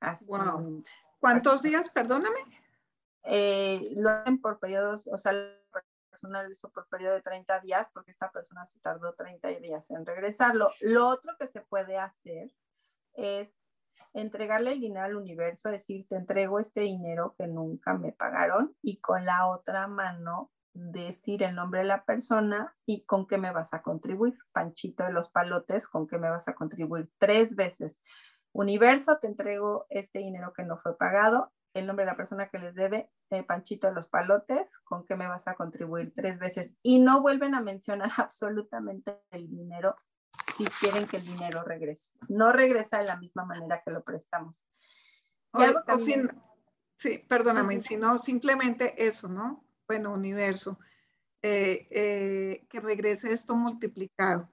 Así ¿Cuántos días, perdóname? Eh, lo hacen por periodos, o sea, persona lo hizo por periodo de 30 días porque esta persona se tardó 30 días en regresarlo. Lo otro que se puede hacer es entregarle el dinero al universo, decir, te entrego este dinero que nunca me pagaron y con la otra mano decir el nombre de la persona y con qué me vas a contribuir. Panchito de los palotes, con qué me vas a contribuir tres veces. Universo, te entrego este dinero que no fue pagado, el nombre de la persona que les debe, el Panchito de los palotes, con qué me vas a contribuir tres veces. Y no vuelven a mencionar absolutamente el dinero si quieren que el dinero regrese. No regresa de la misma manera que lo prestamos. sí, perdóname, sino simplemente eso, ¿no? Bueno, universo, eh, eh, que regrese esto multiplicado.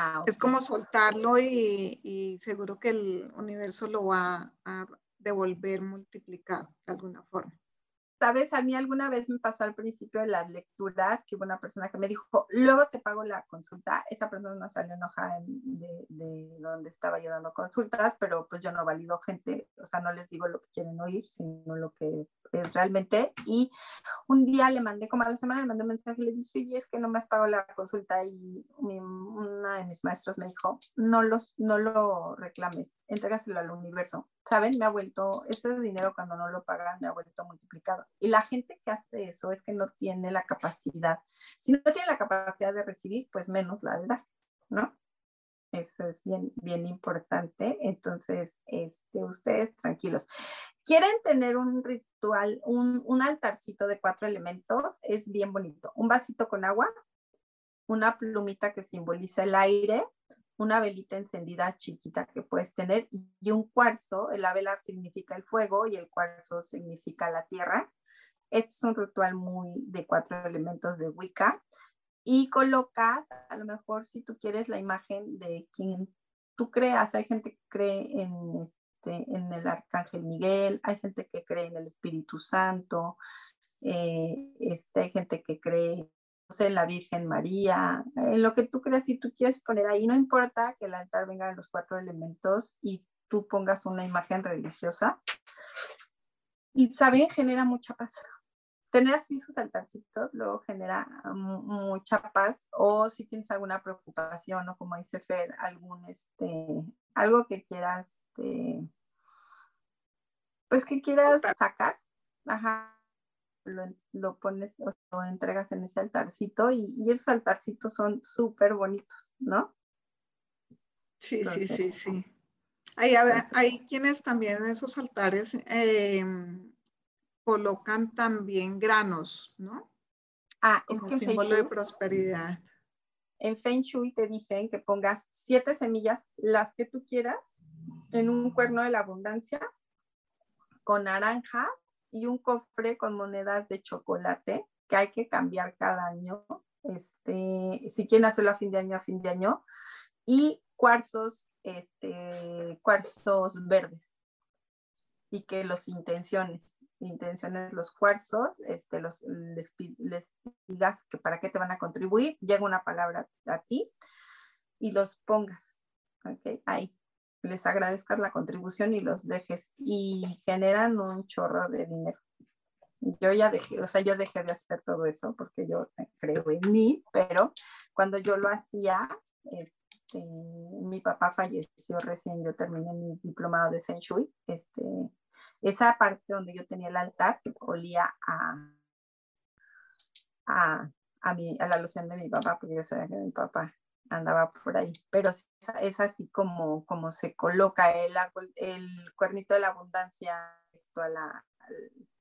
Ah, es como soltarlo y, y, seguro que el universo lo va a devolver multiplicado de alguna forma. Sabes, a mí alguna vez me pasó al principio de las lecturas que hubo una persona que me dijo, luego te pago la consulta. Esa persona no salió enojada de, de, donde estaba yo dando consultas, pero pues yo no valido gente, o sea, no les digo lo que quieren oír, sino lo que es realmente. Y un día le mandé, como a la semana, le mandé mensaje y le dije, oye, es que no me has pagado la consulta. Y mi, una de mis maestros me dijo, no, los, no lo reclames, entrégaselo al universo. ¿Saben? Me ha vuelto, ese dinero cuando no lo pagan, me ha vuelto multiplicado. Y la gente que hace eso es que no tiene la capacidad. Si no tiene la capacidad de recibir, pues menos la de dar, ¿no? Eso es bien, bien importante. Entonces, este, ustedes tranquilos. ¿Quieren tener un ritual, un, un altarcito de cuatro elementos? Es bien bonito. Un vasito con agua, una plumita que simboliza el aire, una velita encendida chiquita que puedes tener y un cuarzo. La vela significa el fuego y el cuarzo significa la tierra. Este es un ritual muy de cuatro elementos de Wicca y colocas, a lo mejor si tú quieres la imagen de quien tú creas, hay gente que cree en, este, en el Arcángel Miguel, hay gente que cree en el Espíritu Santo, eh, este, hay gente que cree en la Virgen María, en lo que tú creas, si tú quieres poner ahí, no importa que el altar venga de los cuatro elementos y tú pongas una imagen religiosa. Y saben, genera mucha paz tener así sus altarcitos luego genera mucha paz o si tienes alguna preocupación o como dice Fer, algún este, algo que quieras, este, pues que quieras sacar, ajá, lo, pones o lo entregas en ese altarcito y, esos altarcitos son súper bonitos, ¿no? Sí, sí, sí, sí. Hay, hay quienes también en esos altares eh, colocan también granos, ¿no? Ah, es que símbolo de prosperidad. En Feng Shui te dicen que pongas siete semillas, las que tú quieras, en un cuerno de la abundancia, con naranjas y un cofre con monedas de chocolate que hay que cambiar cada año. Este, si quieren hacerlo a fin de año, a fin de año. Y cuarzos, este, cuarzos verdes. Y que los intenciones intenciones los cuarzos, este, los, les, digas que para qué te van a contribuir, llega una palabra a ti y los pongas, ¿ok? Ahí, les agradezcas la contribución y los dejes y generan un chorro de dinero. Yo ya dejé, o sea, yo dejé de hacer todo eso porque yo creo en mí, pero cuando yo lo hacía, este, mi papá falleció recién, yo terminé mi diplomado de Feng Shui, este, esa parte donde yo tenía el altar olía a, a, a, a la loción de mi papá, porque yo sabía que mi papá andaba por ahí, pero es, así como, como se coloca el árbol, el cuernito de la abundancia, es toda, la,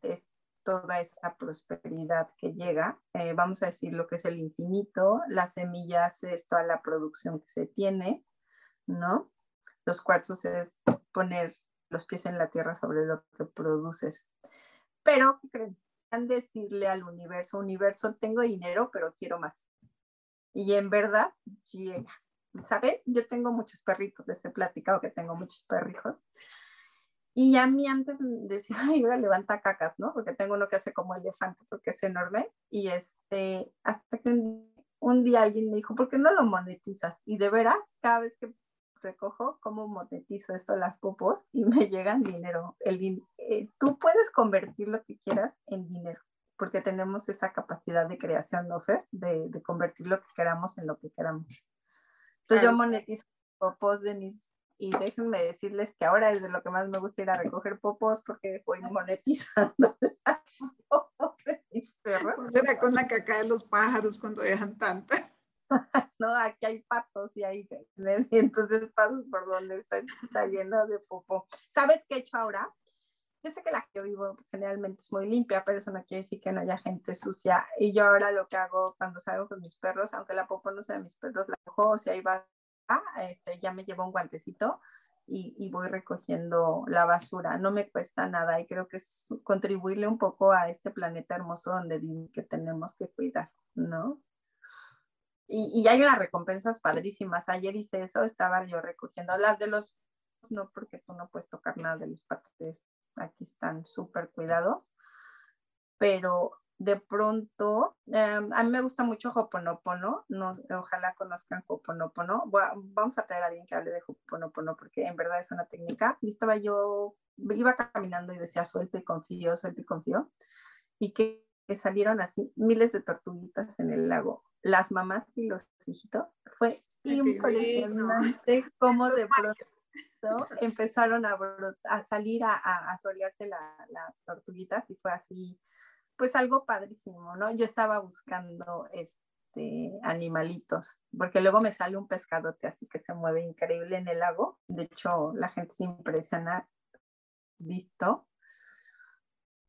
es toda esa prosperidad que llega, eh, vamos a decir lo que es el infinito, las semillas es toda la producción que se tiene, ¿no? Los cuarzos es poner los pies en la tierra sobre lo que produces. Pero, ¿qué creen? decirle al universo, universo, tengo dinero, pero quiero más. Y en verdad llega. ¿Saben? Yo tengo muchos perritos, les he platicado que tengo muchos perrijos. Y a mí antes decía, ay, ahora levanta cacas, ¿no? Porque tengo uno que hace como elefante, porque es enorme. Y este, hasta que un, un día alguien me dijo, ¿por qué no lo monetizas? Y de veras, cada vez que recojo cómo monetizo esto las popos y me llegan dinero. El, eh, tú puedes convertir lo que quieras en dinero. porque tenemos esa capacidad de creación, ¿no, Fer? De, de convertir lo que queramos en lo que queramos. Entonces yo monetizo popos de mis, y déjenme decirles que ahora es de lo que más me gusta ir a recoger popos porque voy monetizando las popos de mis perros. Será con la caca de los pájaros cuando dejan tanta. no, aquí hay patos y hay y entonces paso por donde está, lleno de popo. ¿Sabes qué he hecho ahora? Yo sé que la que yo vivo generalmente es muy limpia, pero eso no quiere decir que no haya gente sucia. Y yo ahora lo que hago cuando salgo con mis perros, aunque la popo no sea de mis perros, la cojo, o si ahí va, este, ya me llevo un guantecito y, y, voy recogiendo la basura. No me cuesta nada y creo que es contribuirle un poco a este planeta hermoso donde vivimos que tenemos que cuidar, ¿no? Y, y, hay unas recompensas padrísimas. Ayer hice eso, estaba yo recogiendo las de los, no porque tú no puedes tocar nada de los patos, aquí están súper cuidados, pero de pronto, um, a mí me gusta mucho Hoponopono, no, ojalá conozcan Hoponopono, vamos a traer a alguien que hable de Hoponopono porque en verdad es una técnica. Y estaba yo, iba caminando y decía suelto y confío, suelto y confío, y que salieron así miles de tortuguitas en el lago las mamás y los hijitos, fue impresionante cómo de pronto empezaron a, a salir a, a, solearse las tortuguitas y fue así, pues algo padrísimo, ¿no? Yo estaba buscando este, animalitos, porque luego me sale un pescadote así que se mueve increíble en el lago, de hecho la gente se impresiona, visto,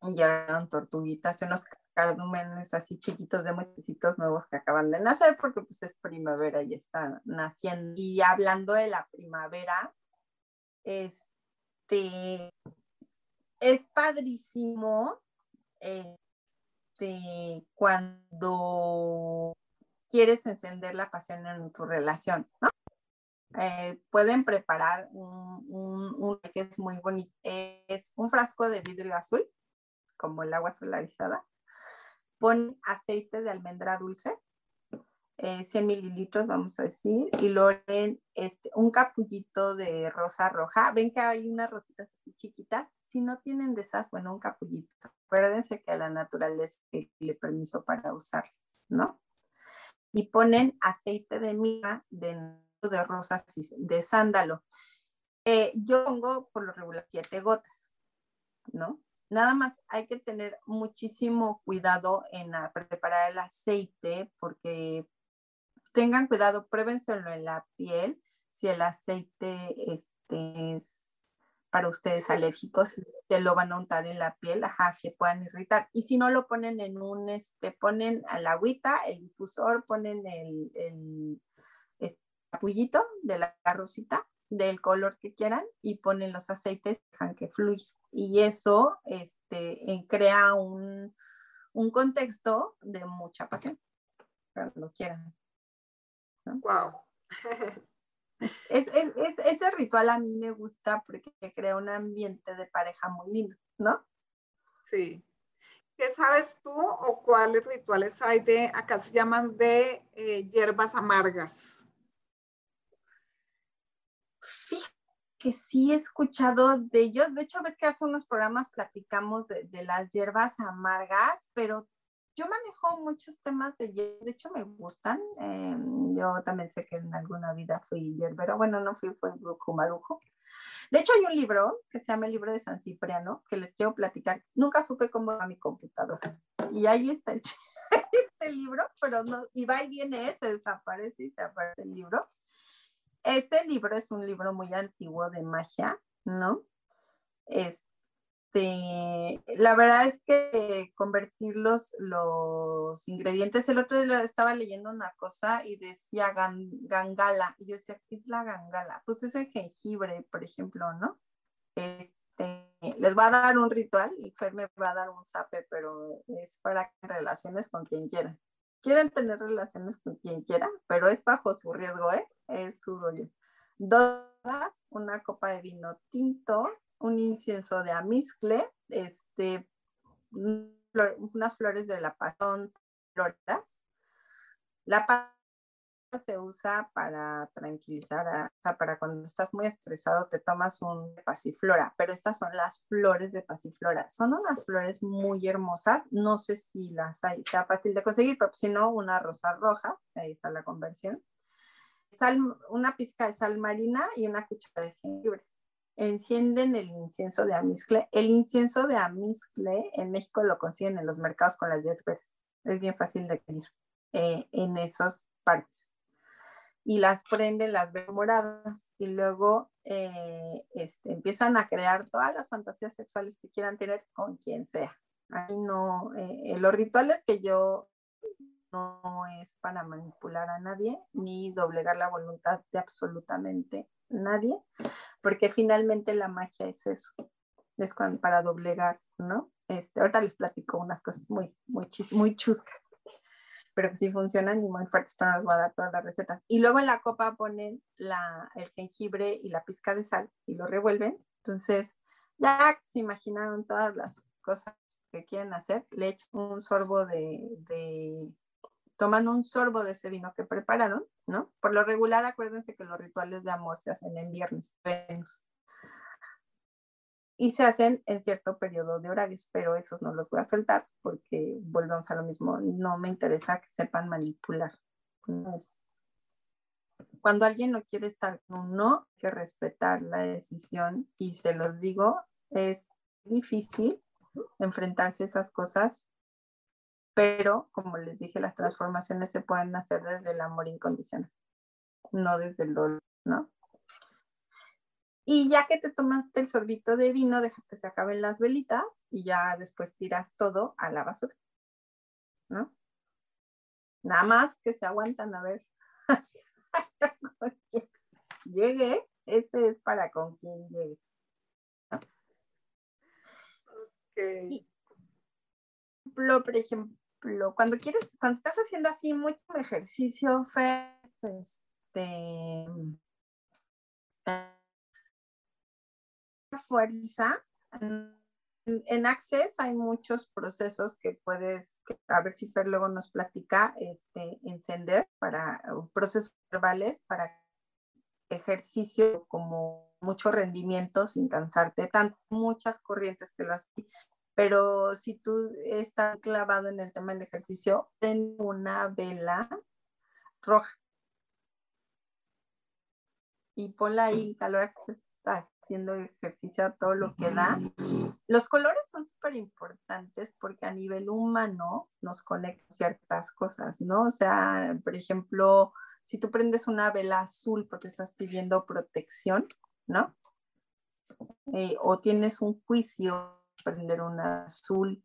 y ya eran tortuguitas, unos cardúmenes así chiquitos de muchecitos nuevos que acaban de nacer porque pues es primavera y están naciendo. Y hablando de la primavera, este, es padrísimo este, cuando quieres encender la pasión en tu relación, ¿no? Eh, pueden preparar un, que es muy bonito, es un frasco de vidrio azul, como el agua solarizada, ponen aceite de almendra dulce, 100 eh, mililitros, vamos a decir, y lo este, un capullito de rosa roja. Ven que hay unas rositas así chiquitas. Si no tienen de esas, bueno, un capullito. Acuérdense que a la naturaleza le permiso para usarlas, ¿no? Y ponen aceite de mirra de, de rosas de sándalo. Eh, yo pongo por lo regular siete gotas, ¿no? Nada más hay que tener muchísimo cuidado en preparar el aceite porque tengan cuidado, pruébenselo en la piel si el aceite este, es para ustedes alérgicos, se lo van a untar en la piel, ajá, se puedan irritar. Y si no lo ponen en un, este, ponen a la agüita, el difusor, ponen el, el este, de la rosita del color que quieran y ponen los aceites, dejan que fluya y eso este, crea un, un, contexto de mucha pasión, cuando quieran. Wow. Es, es, es, ese ritual a mí me gusta porque crea un ambiente de pareja muy lindo, ¿no? Sí. ¿Qué sabes tú o cuáles rituales hay de, acá se llaman de eh, hierbas amargas? Que sí he escuchado de ellos. De hecho, ves que hace unos programas platicamos de, de las hierbas amargas, pero yo manejo muchos temas de hierbas, de hecho me gustan. Eh, yo también sé que en alguna vida fui hierbero, bueno, no fui, fue brujo. De hecho, hay un libro que se llama el libro de San Cipriano, que les quiero platicar. Nunca supe cómo va mi computadora. Y ahí está el, este libro, pero no, y va y viene, se desaparece y se aparece el libro. Este libro es un libro muy antiguo de magia, ¿no? Este, la verdad es que convertir los, los ingredientes, el otro día estaba leyendo una cosa y decía gangala, y yo decía, ¿qué es la gangala? Pues es el jengibre, por ejemplo, ¿no? Este, les va a dar un ritual y Fer me va a dar un zape, pero es para relaciones con quien quieran quieren tener relaciones con quien quiera, pero es bajo su riesgo, ¿eh? Es su rollo. Dos, una copa de vino tinto, un incienso de amizcle, este, unas flores de la pasión, flores, la se usa para tranquilizar, o sea, para cuando estás muy estresado te tomas un pasiflora, pero estas son las flores de pasiflora. Son unas flores muy hermosas, no sé si las hay, sea fácil de conseguir, pero si no, una rosa roja, ahí está la conversión. Sal, una pizca de sal marina y una cuchara de jengibre. Encienden el incienso de amizcle. El incienso de amizcle en México lo consiguen en los mercados con las hierbas. Es bien fácil de pedir eh, en esas partes y las prenden, las ven moradas y luego eh, este, empiezan a crear todas las fantasías sexuales que quieran tener con quien sea. Ahí no, eh, los rituales que yo no es para manipular a nadie ni doblegar la voluntad de absolutamente nadie, porque finalmente la magia es eso, es para doblegar, ¿no? Este, ahorita les platico unas cosas muy, muy, muy chuscas pero que sí funcionan y muy fuertes, pero nos va a dar todas las recetas. Y luego en la copa ponen el jengibre y la pizca de sal y lo revuelven. Entonces, ya se imaginaron todas las cosas que quieren hacer, le echan un sorbo de, de, toman un sorbo de ese vino que prepararon, ¿no? Por lo regular, acuérdense que los rituales de amor se hacen en viernes, Venus y se hacen en cierto periodo de horarios, pero esos no los voy a soltar porque volvemos a lo mismo, no me interesa que sepan manipular. Cuando alguien no quiere estar con uno, hay que respetar la decisión y se los digo, es difícil enfrentarse a esas cosas, pero como les dije, las transformaciones se pueden hacer desde el amor incondicional, no desde el dolor, ¿no? Y ya que te tomaste el sorbito de vino, dejas que se acaben las velitas y ya después tiras todo a la basura. ¿No? Nada más que se aguantan a ver. llegue, ese es para con quien llegue. por ejemplo, cuando quieres, cuando estás haciendo así mucho ejercicio, este, fuerza. En, Access hay muchos procesos que puedes, a ver si Fer luego nos platica, este, encender para procesos verbales para ejercicio como mucho rendimiento sin cansarte tanto, muchas corrientes que lo hacen. Pero si tú estás clavado en el tema del ejercicio, ten una vela roja y ponla ahí, calor estás haciendo ejercicio a todo lo que da. Los colores son súper importantes porque a nivel humano nos conectan ciertas cosas, ¿no? O sea, por ejemplo, si tú prendes una vela azul porque estás pidiendo protección, ¿no? Eh, o tienes un juicio, prender una azul.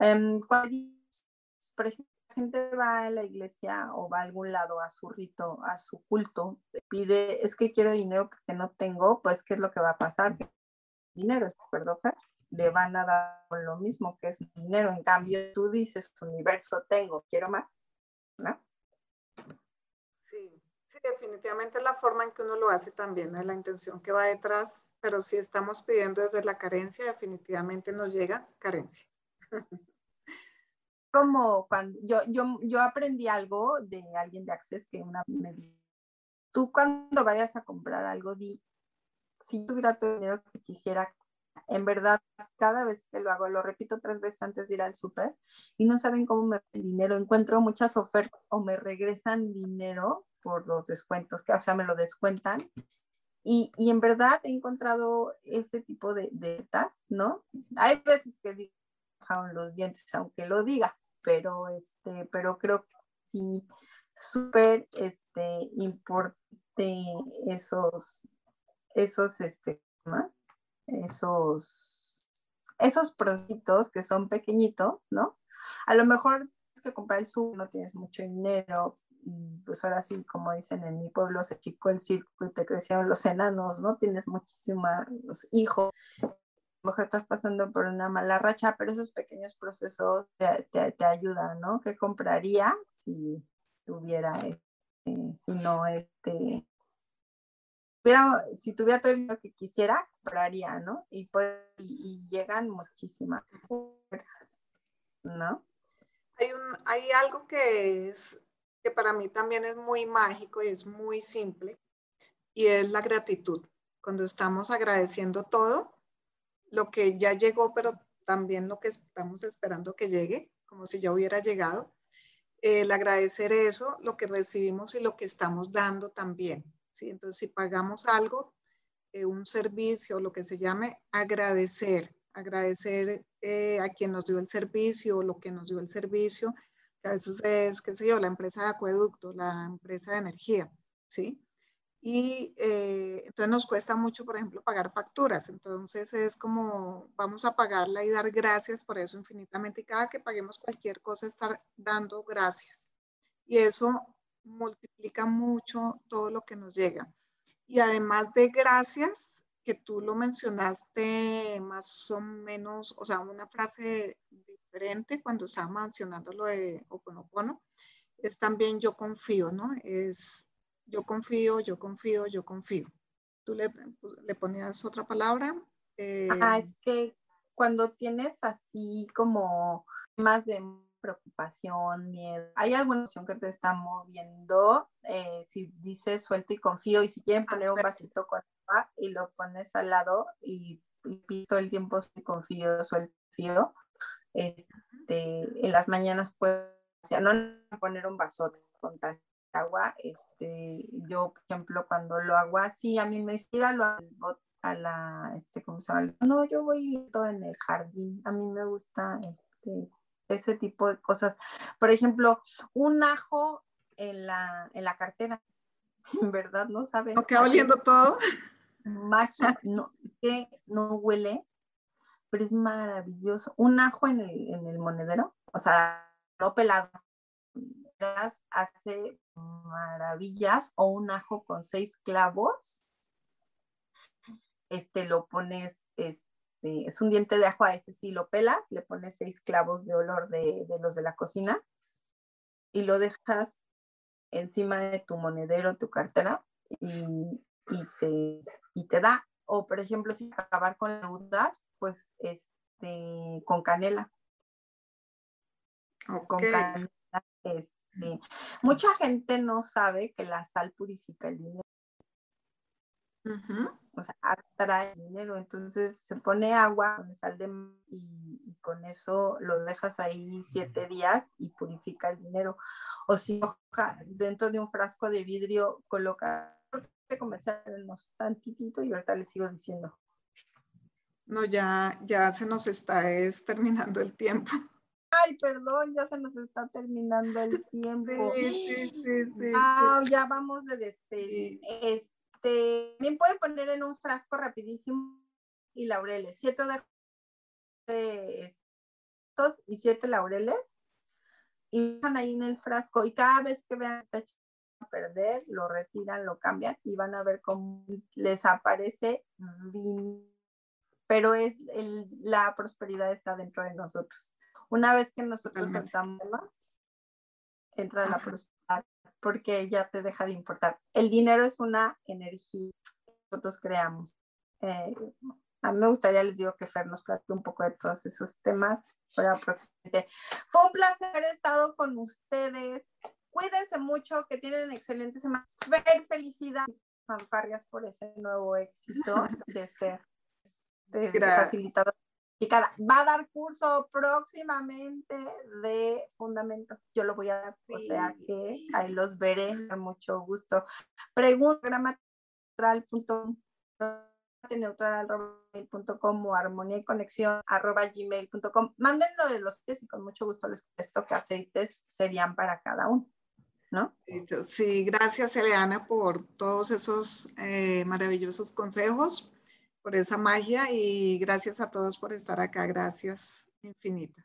Um, por ejemplo, gente va a la iglesia o va a algún lado a su rito, a su culto, pide, es que quiero dinero porque no tengo, pues, ¿qué es lo que va a pasar? Dinero, perdón, le van a dar lo mismo que es dinero. En cambio, tú dices, universo tengo, quiero más, ¿no? Sí, sí, definitivamente la forma en que uno lo hace también, es la intención que va detrás, pero si estamos pidiendo desde la carencia, definitivamente nos llega carencia. como cuando yo, yo, yo aprendí algo de alguien de Access que una me dijo, tú cuando vayas a comprar algo, di, si tuviera el dinero que quisiera, en verdad, cada vez que lo hago, lo repito tres veces antes de ir al súper y no saben cómo me el dinero, encuentro muchas ofertas o me regresan dinero por los descuentos, que o sea, me lo descuentan. Y, y en verdad he encontrado ese tipo de, de ¿no? Hay veces que digo, los dientes, aunque lo diga, pero, este, pero creo que sí, súper este, importante esos, esos, este, esos, esos prositos que son pequeñitos, ¿no? A lo mejor es que comprar el sub, no tienes mucho dinero, pues ahora sí, como dicen en mi pueblo, se chicó el circo y te crecieron los enanos, ¿no? Tienes muchísimos hijos, mejor estás pasando por una mala racha, pero esos pequeños procesos te, te, ayudan, ¿no? ¿Qué compraría si tuviera, este, si no, este, si tuviera todo dinero que quisiera, compraría, ¿no? Y, pues, y, llegan muchísimas cosas, ¿no? Hay, un, hay algo que es que para mí también es muy mágico y es muy simple, y es la gratitud. Cuando estamos agradeciendo todo, lo que ya llegó, pero también lo que estamos esperando que llegue, como si ya hubiera llegado, el agradecer eso, lo que recibimos y lo que estamos dando también. ¿sí? Entonces, si pagamos algo, eh, un servicio, lo que se llame, agradecer, agradecer eh, a quien nos dio el servicio, lo que nos dio el servicio, que a veces es, qué sé yo, la empresa de acueducto, la empresa de energía, ¿sí? Y eh, entonces nos cuesta mucho, por ejemplo, pagar facturas. Entonces es como vamos a pagarla y dar gracias por eso infinitamente. Y cada que paguemos cualquier cosa, estar dando gracias. Y eso multiplica mucho todo lo que nos llega. Y además de gracias, que tú lo mencionaste más o menos, o sea, una frase diferente cuando estaba mencionando lo de Oponopono, es también yo confío, ¿no? Es yo confío, yo confío, yo confío. ¿Tú le, le ponías otra palabra? Eh, ah, es que cuando tienes así como más de preocupación, miedo, hay alguna emoción que te está moviendo, eh, si dices suelto y confío, y si quieren poner un vasito con agua y lo pones al lado y, y todo el tiempo si confío, suelto, confío, este, en las mañanas o sea, no poner un vaso con tanto agua, este, yo, por ejemplo, cuando lo hago así, a mí me inspira lo a la, este, ¿cómo se llama? No, yo voy todo en el jardín, a mí me gusta, este, ese tipo de cosas. Por ejemplo, un ajo en la, en la cartera, ¿verdad? ¿No saben? ¿No queda oliendo todo? Magia, no, que no huele, pero es maravilloso. Un ajo en el, en el monedero, o sea, no pelado, hace maravillas o un ajo con seis clavos. Este lo pones, este, es un diente de ajo, a ese sí lo pelas, le pones seis clavos de olor de, los de la cocina y lo dejas encima de tu monedero, tu cartera y, te, y te da. O por ejemplo, si acabar con la pues este, con canela. Con canela este, mucha gente no sabe que la sal purifica el dinero. O sea, atrae dinero. Entonces se pone agua con sal de y, con eso lo dejas ahí siete días y purifica el dinero. O si dentro de un frasco de vidrio coloca comerciales tantitito y ahorita les sigo diciendo. No, ya, ya se nos está es, terminando el tiempo. Ay, perdón, ya se nos está terminando el tiempo. Sí, sí, sí, ah, ya vamos de despedir. Este, también pueden poner en un frasco rapidísimo y laureles. Siete de estos y siete laureles. Y dejan ahí en el frasco. Y cada vez que vean esta a perder, lo retiran, lo cambian y van a ver cómo les aparece. Pero es la prosperidad está dentro de nosotros. Una vez que nosotros soltamos entra la prosperidad porque ya te deja de importar. El dinero es una energía que nosotros creamos. Eh, a mí me gustaría, les digo, que Fer nos platique un poco de todos esos temas para próximamente. Fue un placer haber estado con ustedes. Cuídense mucho, que tienen excelente semana. Fer, felicidad, fanfarrias por ese nuevo éxito de ser de facilitador Va a dar curso próximamente de fundamentos. Yo lo voy a dar, o sea que ahí los veré con mucho gusto. Pregunta neutral.com o armonía y conexión arroba gmail.com. Mándenlo de los aceites y con mucho gusto les contesto qué aceites serían para cada uno. ¿No? Sí, gracias Eliana por todos esos eh, maravillosos consejos por esa magia y gracias a todos por estar acá. Gracias infinitas.